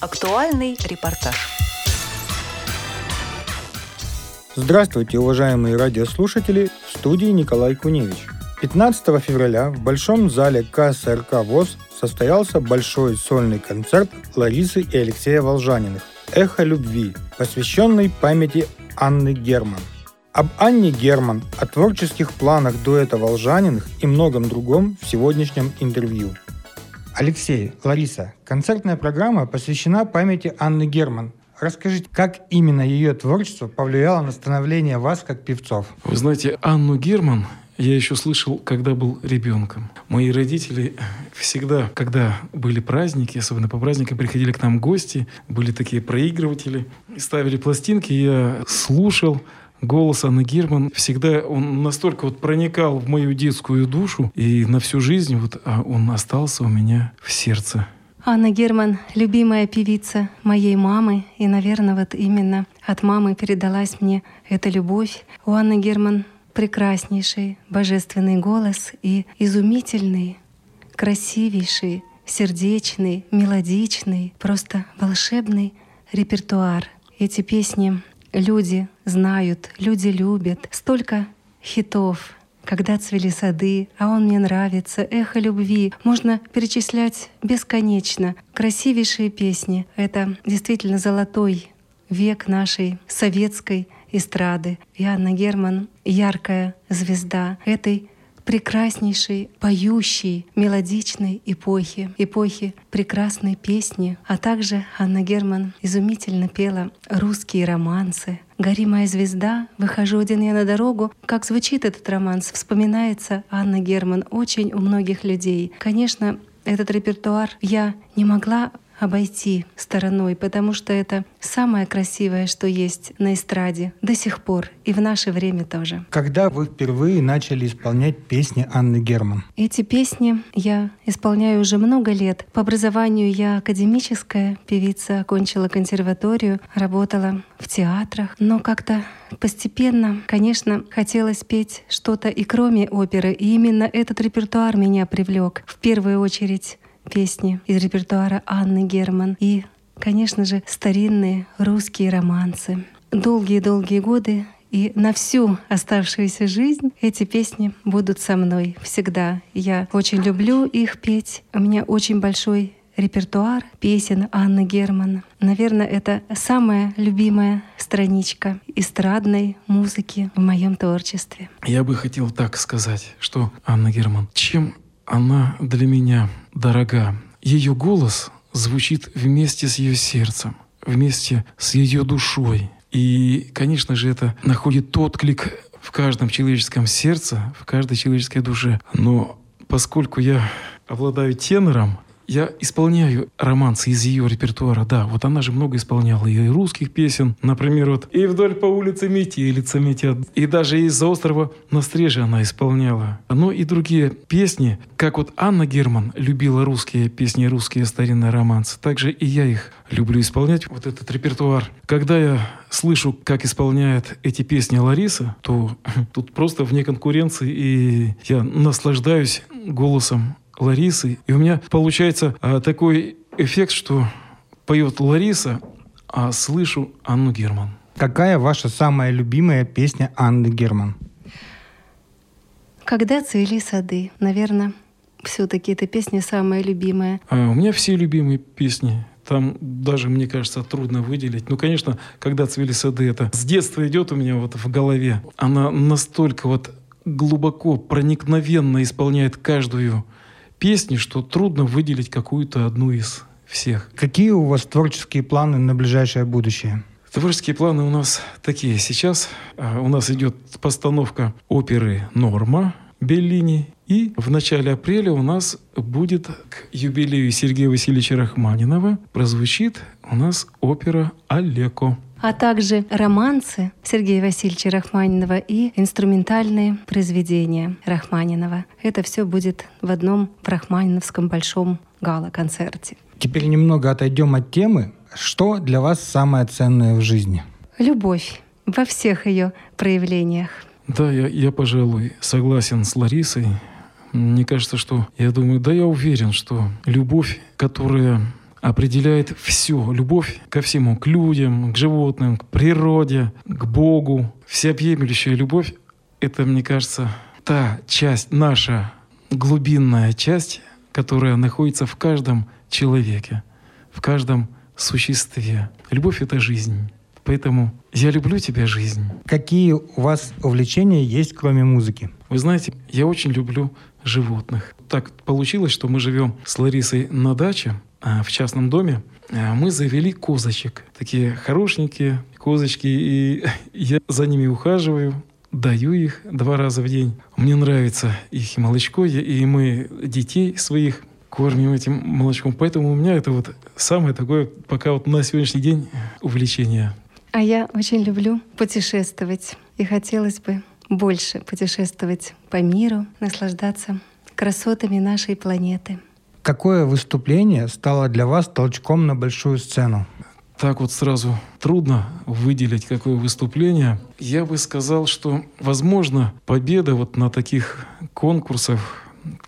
Актуальный репортаж. Здравствуйте, уважаемые радиослушатели! В студии Николай Куневич. 15 февраля в Большом зале КСРК ВОЗ состоялся большой сольный концерт Ларисы и Алексея Волжаниных «Эхо любви», посвященный памяти Анны Герман. Об Анне Герман, о творческих планах дуэта Волжаниных и многом другом в сегодняшнем интервью. Алексей, Лариса, концертная программа посвящена памяти Анны Герман. Расскажите, как именно ее творчество повлияло на становление вас как певцов? Вы знаете, Анну Герман я еще слышал, когда был ребенком. Мои родители всегда, когда были праздники, особенно по праздникам, приходили к нам гости, были такие проигрыватели, ставили пластинки, я слушал, голос Анны Герман всегда он настолько вот проникал в мою детскую душу и на всю жизнь вот а он остался у меня в сердце. Анна Герман — любимая певица моей мамы, и, наверное, вот именно от мамы передалась мне эта любовь. У Анны Герман прекраснейший божественный голос и изумительный, красивейший, сердечный, мелодичный, просто волшебный репертуар. Эти песни люди знают, люди любят. Столько хитов, когда цвели сады, а он мне нравится, эхо любви. Можно перечислять бесконечно. Красивейшие песни. Это действительно золотой век нашей советской эстрады. И Анна Герман — яркая звезда этой прекраснейшей, поющей, мелодичной эпохи, эпохи прекрасной песни. А также Анна Герман изумительно пела русские романсы. «Гори моя звезда, выхожу один я на дорогу». Как звучит этот романс, вспоминается Анна Герман очень у многих людей. Конечно, этот репертуар я не могла обойти стороной, потому что это самое красивое, что есть на эстраде до сих пор и в наше время тоже. Когда вы впервые начали исполнять песни Анны Герман? Эти песни я исполняю уже много лет. По образованию я академическая певица, окончила консерваторию, работала в театрах, но как-то постепенно, конечно, хотелось петь что-то и кроме оперы, и именно этот репертуар меня привлек. В первую очередь песни из репертуара Анны Герман и, конечно же, старинные русские романсы. Долгие-долгие годы и на всю оставшуюся жизнь эти песни будут со мной всегда. Я очень люблю их петь. У меня очень большой репертуар песен Анны Герман. Наверное, это самая любимая страничка эстрадной музыки в моем творчестве. Я бы хотел так сказать, что Анна Герман, чем она для меня дорога. Ее голос звучит вместе с ее сердцем, вместе с ее душой. И, конечно же, это находит отклик в каждом человеческом сердце, в каждой человеческой душе. Но поскольку я обладаю тенором, я исполняю романсы из ее репертуара, да. Вот она же много исполняла и русских песен, например, вот «И вдоль по улице метелица метят», и даже из-за острова на стреже она исполняла. Но и другие песни, как вот Анна Герман любила русские песни, русские старинные романсы, также и я их люблю исполнять, вот этот репертуар. Когда я слышу, как исполняет эти песни Лариса, то тут просто вне конкуренции, и я наслаждаюсь голосом Ларисы. И у меня получается а, такой эффект, что поет Лариса, а слышу Анну Герман. Какая ваша самая любимая песня Анны Герман? Когда цвели сады, наверное, все-таки эта песня самая любимая. А у меня все любимые песни. Там даже, мне кажется, трудно выделить. Ну, конечно, когда цвели сады, это с детства идет у меня вот в голове. Она настолько вот глубоко, проникновенно исполняет каждую песни, что трудно выделить какую-то одну из всех. Какие у вас творческие планы на ближайшее будущее? Творческие планы у нас такие. Сейчас а, у нас идет постановка оперы «Норма» Беллини. И в начале апреля у нас будет к юбилею Сергея Васильевича Рахманинова прозвучит у нас опера «Олеко» а также романсы Сергея Васильевича Рахманинова и инструментальные произведения Рахманинова. Это все будет в одном в Рахманиновском большом гала-концерте. Теперь немного отойдем от темы. Что для вас самое ценное в жизни? Любовь во всех ее проявлениях. Да, я, я, пожалуй, согласен с Ларисой. Мне кажется, что, я думаю, да, я уверен, что любовь, которая определяет все. Любовь ко всему, к людям, к животным, к природе, к Богу. Всеобъемлющая любовь — это, мне кажется, та часть, наша глубинная часть, которая находится в каждом человеке, в каждом существе. Любовь — это жизнь. Поэтому я люблю тебя, жизнь. Какие у вас увлечения есть, кроме музыки? Вы знаете, я очень люблю животных. Так получилось, что мы живем с Ларисой на даче, в частном доме. А, мы завели козочек. Такие хорошенькие козочки. И я за ними ухаживаю, даю их два раза в день. Мне нравится их молочко, и мы детей своих кормим этим молочком. Поэтому у меня это вот самое такое, пока вот на сегодняшний день увлечение. А я очень люблю путешествовать. И хотелось бы больше путешествовать по миру, наслаждаться красотами нашей планеты. Какое выступление стало для вас толчком на большую сцену? Так вот сразу трудно выделить какое выступление. Я бы сказал, что, возможно, победа вот на таких конкурсах,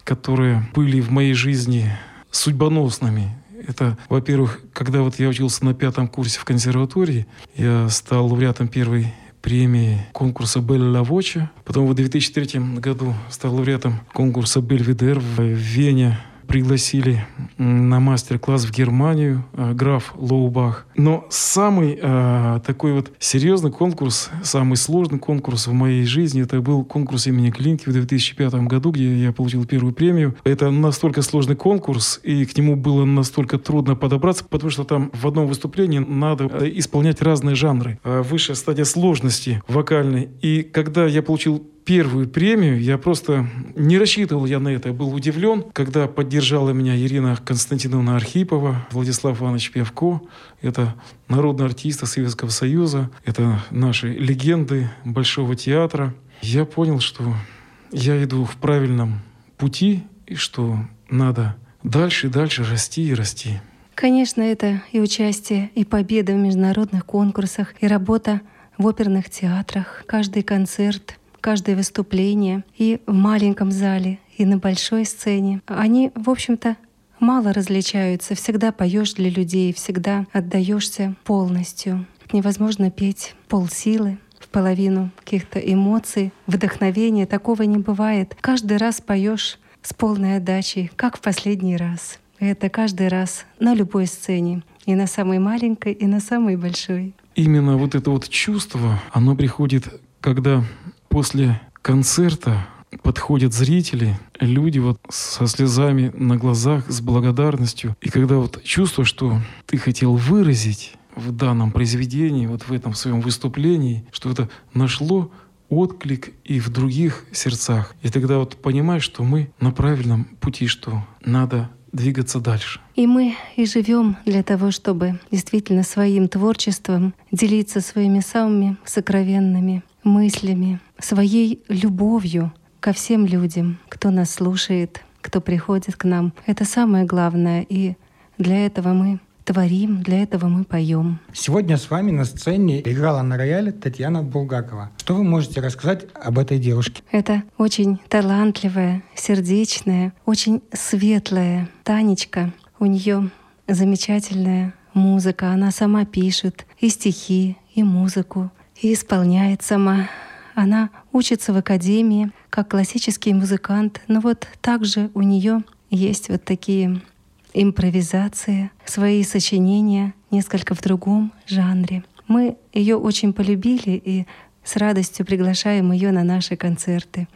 которые были в моей жизни судьбоносными, это, во-первых, когда вот я учился на пятом курсе в консерватории, я стал лауреатом первой премии конкурса Белла Воча. Потом в 2003 году стал лауреатом конкурса Бельведер в Вене пригласили на мастер-класс в Германию э, граф Лоубах. Но самый э, такой вот серьезный конкурс, самый сложный конкурс в моей жизни, это был конкурс имени Клинки в 2005 году, где я получил первую премию. Это настолько сложный конкурс, и к нему было настолько трудно подобраться, потому что там в одном выступлении надо э, исполнять разные жанры. Э, высшая стадия сложности вокальной. И когда я получил первую премию, я просто не рассчитывал я на это. Я был удивлен, когда поддержала меня Ирина Константиновна Архипова, Владислав Иванович Пьявко. Это народные артисты Советского Союза. Это наши легенды Большого театра. Я понял, что я иду в правильном пути и что надо дальше и дальше расти и расти. Конечно, это и участие, и победа в международных конкурсах, и работа в оперных театрах, каждый концерт, каждое выступление и в маленьком зале, и на большой сцене. Они, в общем-то, мало различаются. Всегда поешь для людей, всегда отдаешься полностью. Невозможно петь полсилы, в половину каких-то эмоций, вдохновения. Такого не бывает. Каждый раз поешь с полной отдачей, как в последний раз. Это каждый раз на любой сцене. И на самой маленькой, и на самой большой. Именно вот это вот чувство, оно приходит, когда после концерта подходят зрители, люди вот со слезами на глазах, с благодарностью. И когда вот чувство, что ты хотел выразить в данном произведении, вот в этом своем выступлении, что это нашло отклик и в других сердцах. И тогда вот понимаешь, что мы на правильном пути, что надо двигаться дальше. И мы и живем для того, чтобы действительно своим творчеством делиться своими самыми сокровенными мыслями, своей любовью ко всем людям, кто нас слушает, кто приходит к нам. Это самое главное. И для этого мы творим, для этого мы поем. Сегодня с вами на сцене играла на рояле Татьяна Булгакова. Что вы можете рассказать об этой девушке? Это очень талантливая, сердечная, очень светлая Танечка. У нее замечательная музыка. Она сама пишет и стихи, и музыку, и исполняет сама. Она учится в академии как классический музыкант, но вот также у нее есть вот такие импровизации, свои сочинения несколько в другом жанре. Мы ее очень полюбили и с радостью приглашаем ее на наши концерты.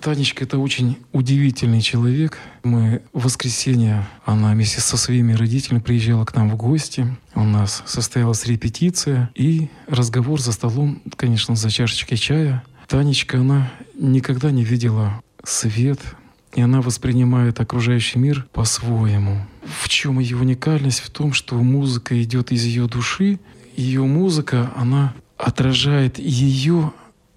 Танечка — это очень удивительный человек. Мы в воскресенье, она вместе со своими родителями приезжала к нам в гости. У нас состоялась репетиция и разговор за столом, конечно, за чашечкой чая. Танечка, она никогда не видела свет, и она воспринимает окружающий мир по-своему. В чем ее уникальность? В том, что музыка идет из ее души. Ее музыка, она отражает ее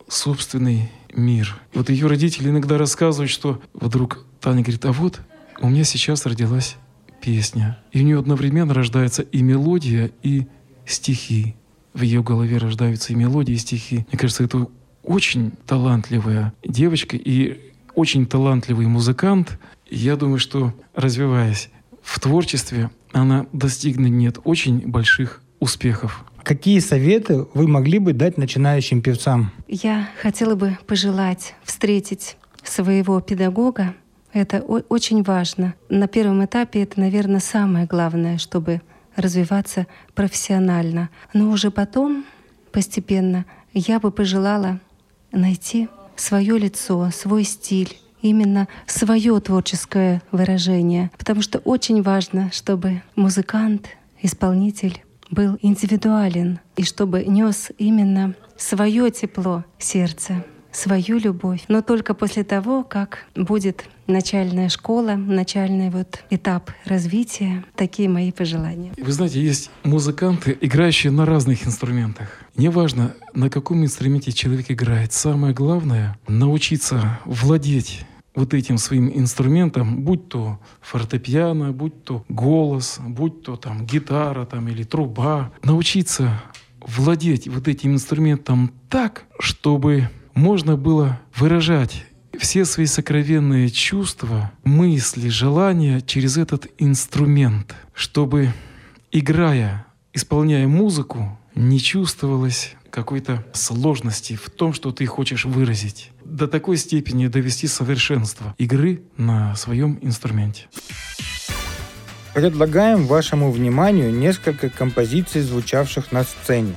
собственный мир. Вот ее родители иногда рассказывают, что вдруг Таня говорит, а вот у меня сейчас родилась песня. И у нее одновременно рождается и мелодия, и стихи. В ее голове рождаются и мелодии, и стихи. Мне кажется, это очень талантливая девочка и очень талантливый музыкант. Я думаю, что развиваясь в творчестве, она достигнет очень больших успехов. Какие советы вы могли бы дать начинающим певцам? Я хотела бы пожелать встретить своего педагога. Это очень важно. На первом этапе это, наверное, самое главное, чтобы развиваться профессионально. Но уже потом, постепенно, я бы пожелала найти свое лицо, свой стиль, именно свое творческое выражение. Потому что очень важно, чтобы музыкант, исполнитель был индивидуален и чтобы нес именно свое тепло сердца, свою любовь. Но только после того, как будет начальная школа, начальный вот этап развития. Такие мои пожелания. Вы знаете, есть музыканты, играющие на разных инструментах. Неважно, на каком инструменте человек играет. Самое главное — научиться владеть вот этим своим инструментом, будь то фортепиано, будь то голос, будь то там гитара там, или труба, научиться владеть вот этим инструментом так, чтобы можно было выражать все свои сокровенные чувства, мысли, желания через этот инструмент, чтобы, играя, исполняя музыку, не чувствовалось какой-то сложности в том, что ты хочешь выразить. До такой степени довести совершенство игры на своем инструменте. Предлагаем вашему вниманию несколько композиций, звучавших на сцене.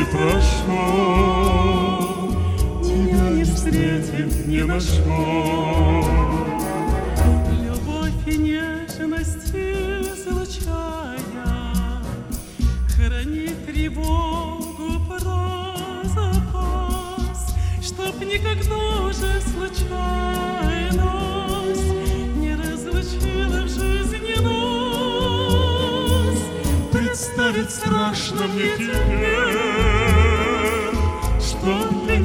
и прошло, Тебя не встретит, не нашло. Любовь и нежность излучая, Храни тревогу про запас, Чтоб никогда уже случайность Не разлучила в жизни нас. Представить страшно мне теперь,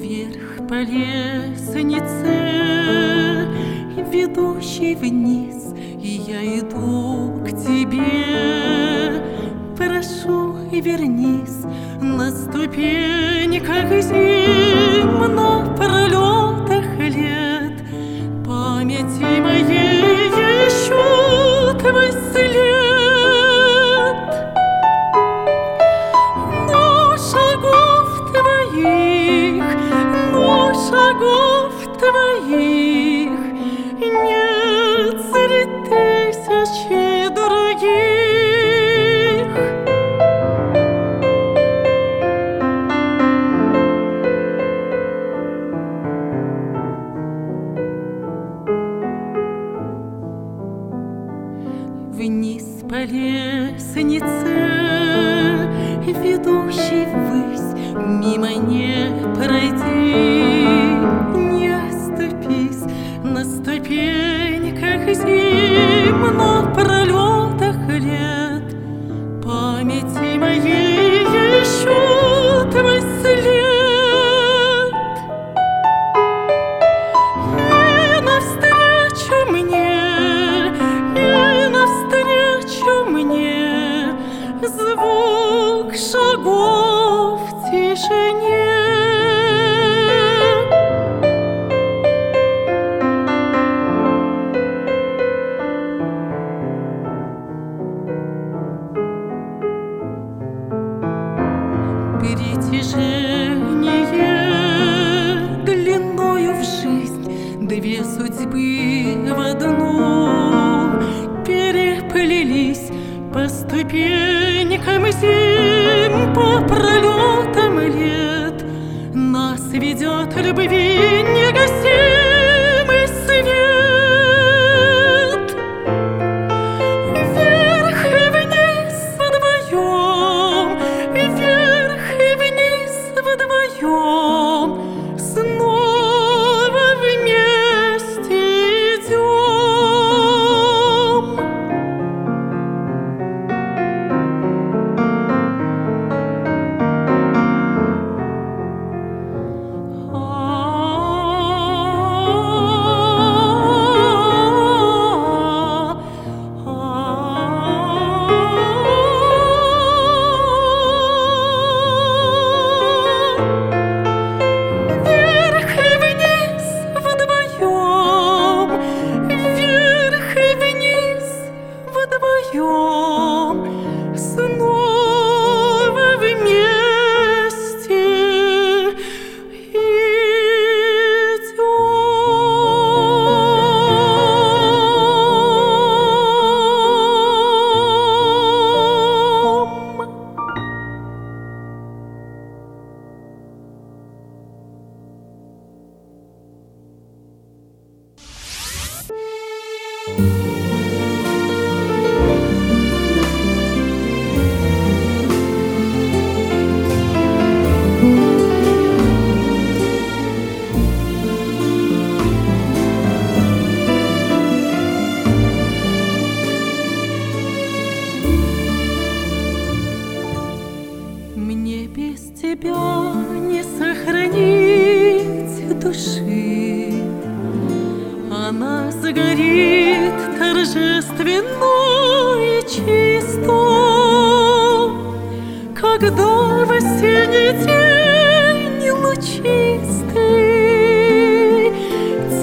вверх по лестнице, ведущий вниз, и я иду к тебе. Прошу, вернись на ступеньках зим, на пролетах лет. Памяти моей еще твой след. по лестнице, ведущей ввысь, мимо не пройди, не оступись на ступеньках земных.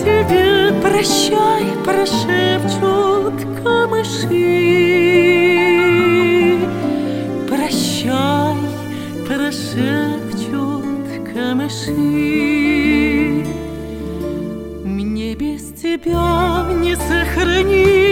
Тебе прощай, прошепчут камыши. Прощай, прошепчут камыши. Мне без тебя не сохранить.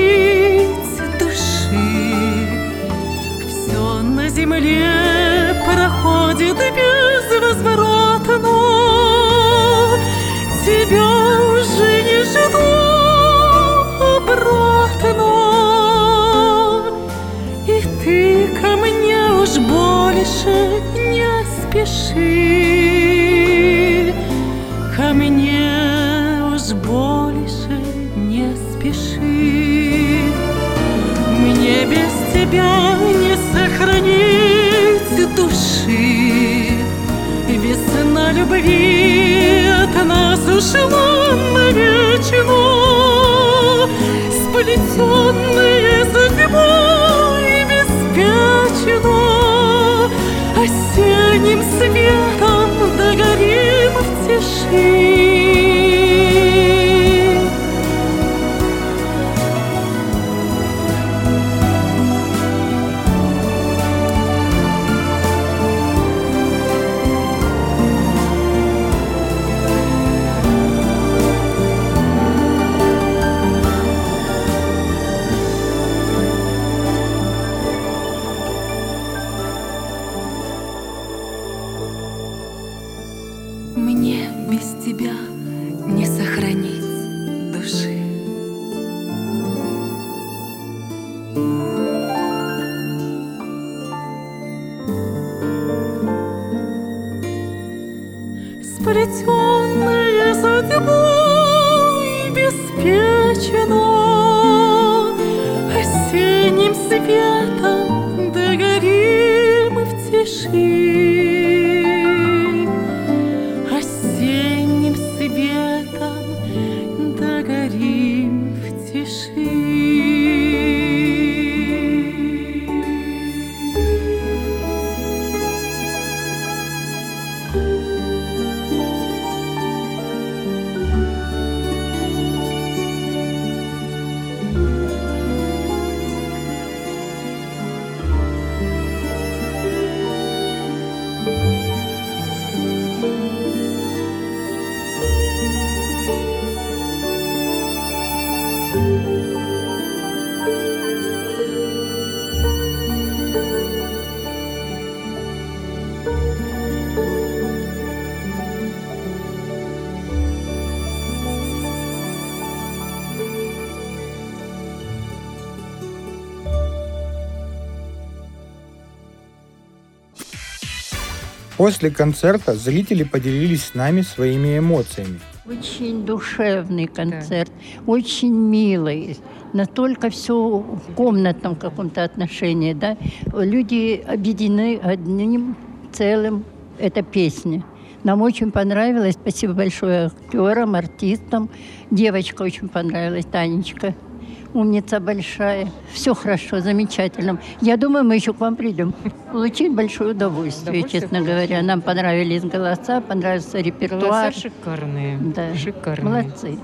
Спеши. Мне без тебя не сохранить души. Весна любви от нас ушла навечно, Сплетенные судьбой После концерта зрители поделились с нами своими эмоциями. Очень душевный концерт, очень милый. Настолько все в комнатном каком-то отношении, да. Люди объединены одним целым. Это песня. Нам очень понравилось. Спасибо большое актерам, артистам. Девочка очень понравилась, Танечка. Умница большая. Все хорошо, замечательно. Я думаю, мы еще к вам придем. Получить большое удовольствие, Удовольствие честно говоря. Нам понравились голоса, понравился репертуар. Голоса шикарные. Да. Шикарные. Молодцы.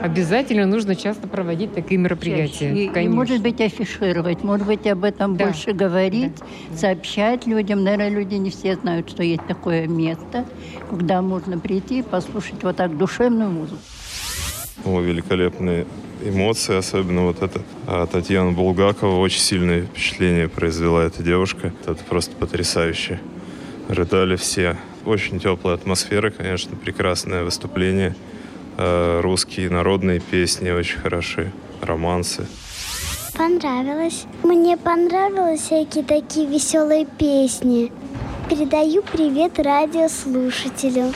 Обязательно нужно часто проводить такие мероприятия. И, и, Конечно. может быть, афишировать, может быть, об этом Да. больше говорить, сообщать людям. Наверное, люди не все знают, что есть такое место, куда можно прийти и послушать вот так душевную музыку. О, великолепные эмоции, особенно вот это. А Татьяна Булгакова очень сильное впечатление произвела эта девушка. Это просто потрясающе. Рыдали все. Очень теплая атмосфера, конечно, прекрасное выступление. А, Русские народные песни очень хороши, романсы. Понравилось. Мне понравились всякие такие веселые песни. Передаю привет радиослушателю.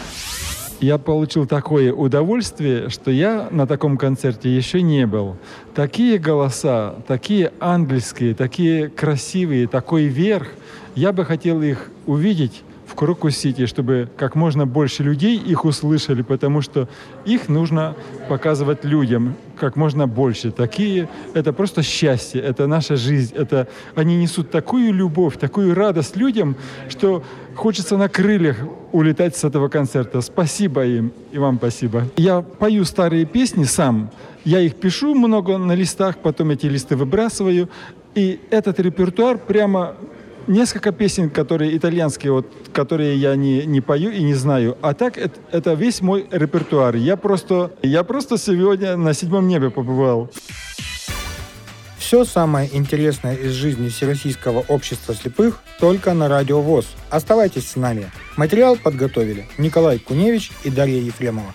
Я получил такое удовольствие, что я на таком концерте еще не был. Такие голоса, такие ангельские, такие красивые, такой верх. Я бы хотел их увидеть Крокус-Сити, чтобы как можно больше людей их услышали, потому что их нужно показывать людям как можно больше. Такие, это просто счастье, это наша жизнь, это они несут такую любовь, такую радость людям, что хочется на крыльях улетать с этого концерта. Спасибо им и вам спасибо. Я пою старые песни сам, я их пишу много на листах, потом эти листы выбрасываю, и этот репертуар прямо несколько песен, которые итальянские, вот, которые я не, не пою и не знаю. А так это, это весь мой репертуар. Я просто, я просто сегодня на седьмом небе побывал. Все самое интересное из жизни Всероссийского общества слепых только на Радио ВОЗ. Оставайтесь с нами. Материал подготовили Николай Куневич и Дарья Ефремова.